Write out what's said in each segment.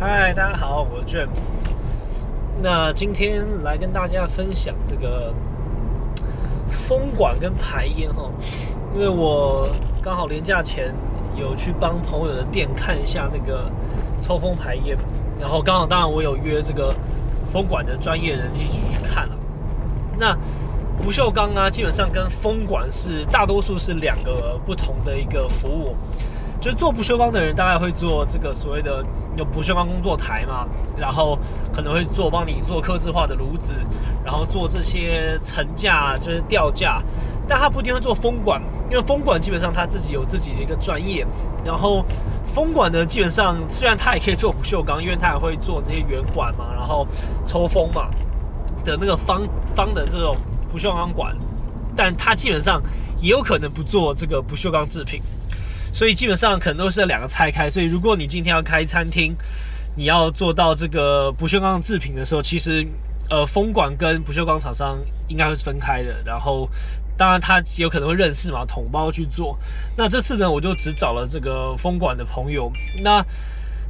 嗨，大家好，我是 James。那今天来跟大家分享这个风管跟排烟哈，因为我刚好年假前有去帮朋友的店看一下那个抽风排烟，然后刚好当然我有约这个风管的专业人一起去看了。那不锈钢啊，基本上跟风管是大多数是两个不同的一个服务。就是做不锈钢的人，大概会做这个所谓的有不锈钢工作台嘛，然后可能会做帮你做刻字化的炉子，然后做这些层架，就是吊架，但他不一定会做风管，因为风管基本上他自己有自己的一个专业。然后风管呢，基本上虽然他也可以做不锈钢，因为他也会做这些圆管嘛，然后抽风嘛的那个方方的这种不锈钢管，但他基本上也有可能不做这个不锈钢制品。所以基本上可能都是两个拆开。所以如果你今天要开餐厅，你要做到这个不锈钢制品的时候，其实呃风管跟不锈钢厂商应该会是分开的。然后当然他有可能会认识嘛，统包去做。那这次呢，我就只找了这个风管的朋友。那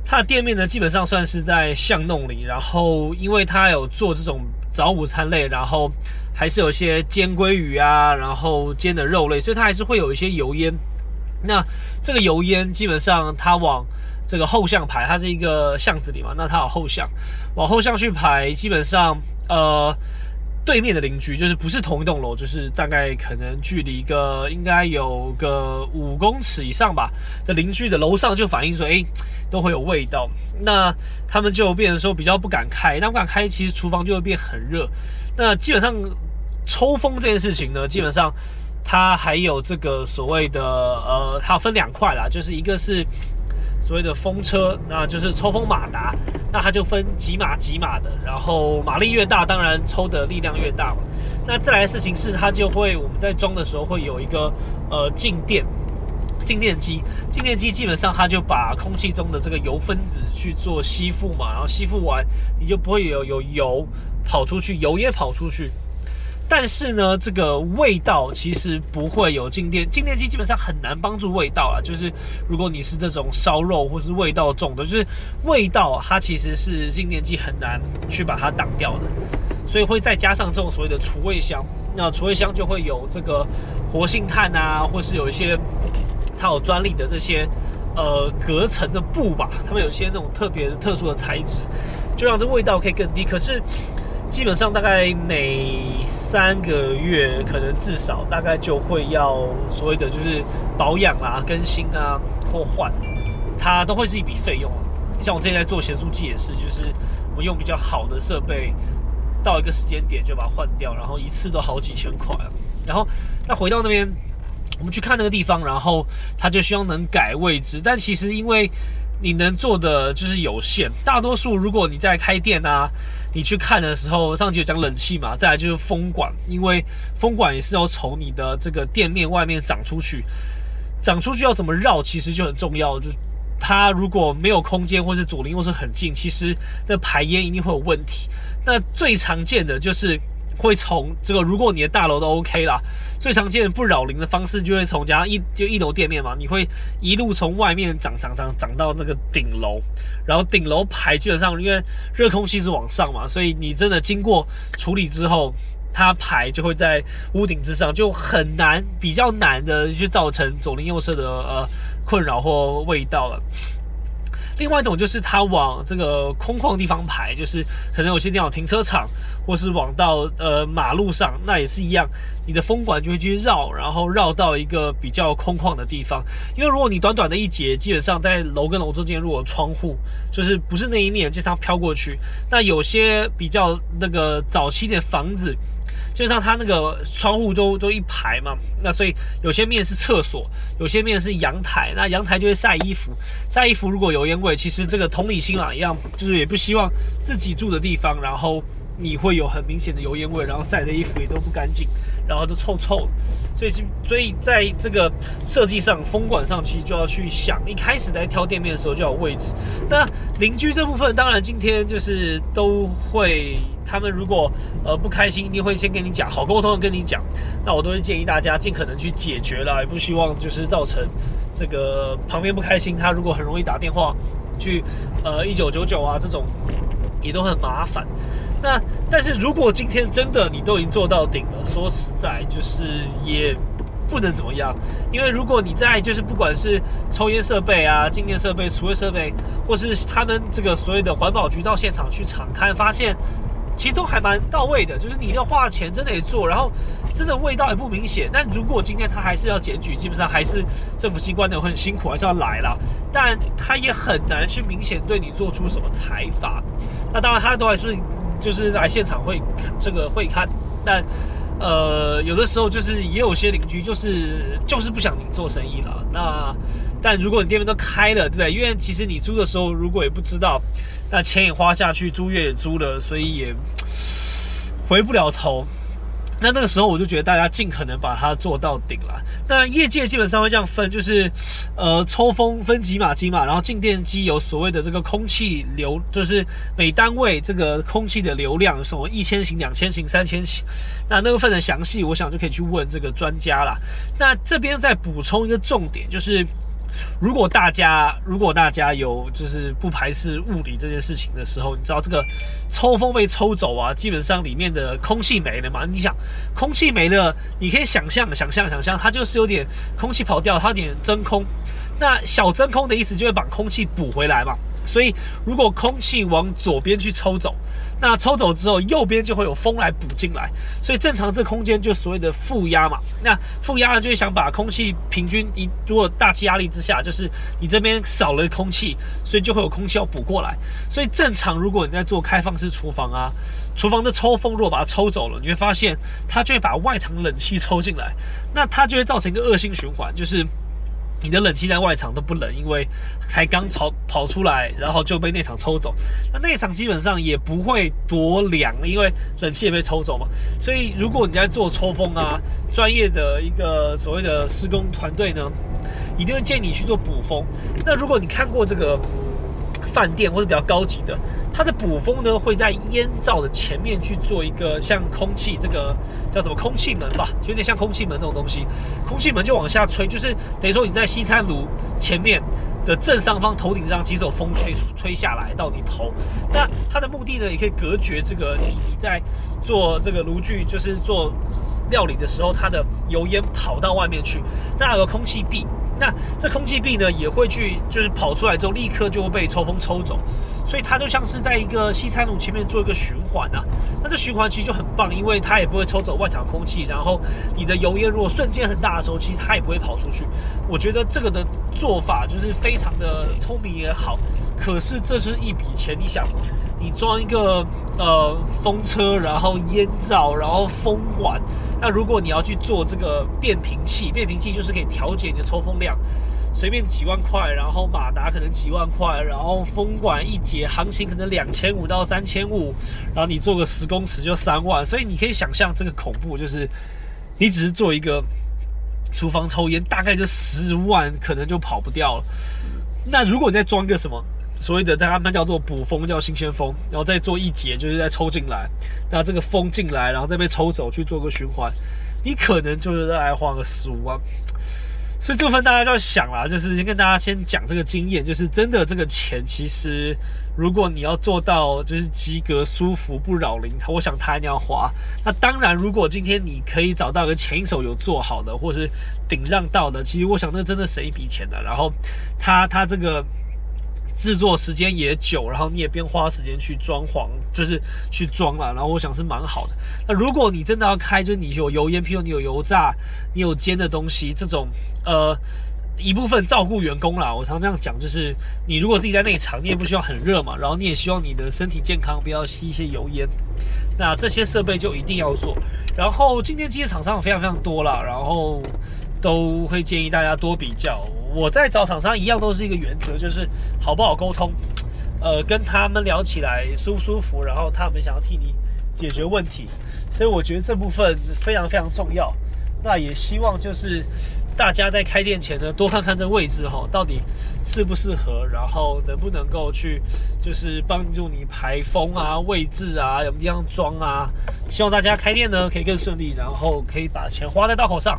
他的店面呢，基本上算是在巷弄里。然后因为他有做这种早午餐类，然后还是有一些煎鲑鱼啊，然后煎的肉类，所以它还是会有一些油烟。那这个油烟基本上它往这个后巷排，它是一个巷子里嘛，那它有后巷，往后巷去排，基本上呃对面的邻居就是不是同一栋楼，就是大概可能距离个应该有个五公尺以上吧的邻居的楼上就反映说，哎都会有味道，那他们就变成说比较不敢开，那不敢开，其实厨房就会变很热，那基本上抽风这件事情呢，基本上。它还有这个所谓的呃，它分两块啦，就是一个是所谓的风车，那就是抽风马达，那它就分几码几码的，然后马力越大，当然抽的力量越大嘛。那再来的事情是，它就会我们在装的时候会有一个呃静电静电机，静电机基本上它就把空气中的这个油分子去做吸附嘛，然后吸附完你就不会有有油跑出去，油也跑出去。但是呢，这个味道其实不会有静电，静电机基本上很难帮助味道啊。就是如果你是这种烧肉或是味道重的，就是味道它其实是静电机很难去把它挡掉的，所以会再加上这种所谓的除味箱。那除味箱就会有这个活性炭啊，或是有一些它有专利的这些呃隔层的布吧，它们有一些那种特别特殊的材质，就让这味道可以更低。可是。基本上大概每三个月，可能至少大概就会要所谓的就是保养啊、更新啊或换，它都会是一笔费用。像我之前在做咸酥鸡也是，就是我用比较好的设备，到一个时间点就把它换掉，然后一次都好几千块。然后那回到那边，我们去看那个地方，然后他就希望能改位置，但其实因为你能做的就是有限，大多数如果你在开店啊。你去看的时候，上集有讲冷气嘛，再来就是风管，因为风管也是要从你的这个店面外面长出去，长出去要怎么绕，其实就很重要。就是它如果没有空间，或是左邻右舍很近，其实那排烟一定会有问题。那最常见的就是。会从这个，如果你的大楼都 OK 啦，最常见不扰邻的方式就会从家一就一楼店面嘛，你会一路从外面涨涨涨涨到那个顶楼，然后顶楼排基本上因为热空气是往上嘛，所以你真的经过处理之后，它排就会在屋顶之上，就很难比较难的去造成左邻右舍的呃困扰或味道了。另外一种就是它往这个空旷地方排，就是可能有些地方停车场，或是往到呃马路上，那也是一样，你的风管就会去绕，然后绕到一个比较空旷的地方。因为如果你短短的一节，基本上在楼跟楼中间，如果窗户就是不是那一面，经常飘过去，那有些比较那个早期的房子。就像它那个窗户都都一排嘛，那所以有些面是厕所，有些面是阳台，那阳台就会晒衣服，晒衣服如果有烟味，其实这个同理心啊一样，就是也不希望自己住的地方，然后你会有很明显的油烟味，然后晒的衣服也都不干净，然后都臭臭的，所以所以在这个设计上，风管上其实就要去想，一开始在挑店面的时候就有位置。那邻居这部分，当然今天就是都会。他们如果呃不开心，一定会先跟你讲，好沟通的跟你讲。那我都会建议大家尽可能去解决了，也不希望就是造成这个旁边不开心。他如果很容易打电话去呃一九九九啊这种也都很麻烦。那但是如果今天真的你都已经做到顶了，说实在就是也不能怎么样，因为如果你在就是不管是抽烟设备啊、静电设备、除味设备，或是他们这个所谓的环保局到现场去查看，发现。其实都还蛮到位的，就是你要花钱真的也做，然后真的味道也不明显。但如果今天他还是要检举，基本上还是政府机关的很辛苦，还是要来了。但他也很难去明显对你做出什么裁罚。那当然他都还是就是来现场会这个会看，但呃有的时候就是也有些邻居就是就是不想你做生意了。那但如果你店面都开了，对不对？因为其实你租的时候如果也不知道。那钱也花下去，租月也租了，所以也 回不了头。那那个时候我就觉得大家尽可能把它做到顶了。那业界基本上会这样分，就是呃抽风分几码机嘛，然后静电机有所谓的这个空气流，就是每单位这个空气的流量，什么一千型、两千型、三千型。那那个分的详细，我想就可以去问这个专家了。那这边再补充一个重点，就是。如果大家如果大家有就是不排斥物理这件事情的时候，你知道这个抽风被抽走啊，基本上里面的空气没了嘛？你想空气没了，你可以想象想象想象，它就是有点空气跑掉，它有点真空。那小真空的意思就会把空气补回来嘛。所以，如果空气往左边去抽走，那抽走之后，右边就会有风来补进来。所以正常这空间就所谓的负压嘛。那负压呢，就是想把空气平均一，如果大气压力之下，就是你这边少了空气，所以就会有空气要补过来。所以正常，如果你在做开放式厨房啊，厨房的抽风如果把它抽走了，你会发现它就会把外层冷气抽进来，那它就会造成一个恶性循环，就是。你的冷气在外场都不冷，因为才刚跑跑出来，然后就被内场抽走。那内场基本上也不会多凉，因为冷气也被抽走嘛。所以如果你在做抽风啊，专业的一个所谓的施工团队呢，一定会建议你去做补风。那如果你看过这个。饭店或者比较高级的，它的补风呢会在烟罩的前面去做一个像空气这个叫什么空气门吧，有点像空气门这种东西。空气门就往下吹，就是等于说你在西餐炉前面的正上方头顶上，几手风吹吹下来到你头。那它的目的呢，也可以隔绝这个你你在做这个炉具，就是做料理的时候，它的油烟跑到外面去。那有个空气壁。那这空气壁呢，也会去，就是跑出来之后，立刻就会被抽风抽走，所以它就像是在一个西餐炉前面做一个循环啊。那这循环其实就很棒，因为它也不会抽走外场空气，然后你的油烟如果瞬间很大的时候，其实它也不会跑出去。我觉得这个的做法就是非常的聪明也好，可是这是一笔钱，你想。你装一个呃风车，然后烟罩，然后风管。那如果你要去做这个变频器，变频器就是可以调节你的抽风量，随便几万块，然后马达可能几万块，然后风管一节行情可能两千五到三千五，然后你做个十公尺就三万，所以你可以想象这个恐怖，就是你只是做一个厨房抽烟，大概就十万可能就跑不掉了。那如果你再装个什么？所谓的在他们叫做补风，叫新鲜风，然后再做一节，就是再抽进来，那这个风进来，然后再被抽走去做个循环，你可能就是再花个十五万。所以这部分大家就要想啦，就是先跟大家先讲这个经验，就是真的这个钱，其实如果你要做到就是及格、舒服、不扰邻，我想他一定要花。那当然，如果今天你可以找到个前一手有做好的，或是顶让到的，其实我想那真的省一笔钱的。然后他他这个。制作时间也久，然后你也边花时间去装潢，就是去装了，然后我想是蛮好的。那如果你真的要开，就是你有油烟，譬如你有油炸，你有煎的东西，这种呃一部分照顾员工啦。我常这样讲，就是你如果自己在内场，你也不需要很热嘛，然后你也希望你的身体健康，不要吸一些油烟。那这些设备就一定要做。然后今天机的厂商非常非常多了，然后都会建议大家多比较。我在找厂商一样都是一个原则，就是好不好沟通，呃，跟他们聊起来舒不舒服，然后他们想要替你解决问题，所以我觉得这部分非常非常重要。那也希望就是大家在开店前呢，多看看这位置哈，到底适不适合，然后能不能够去就是帮助你排风啊、位置啊、有地方装啊。希望大家开店呢可以更顺利，然后可以把钱花在刀口上。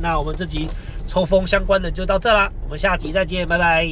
那我们这集。抽风相关的就到这啦，我们下集再见，拜拜。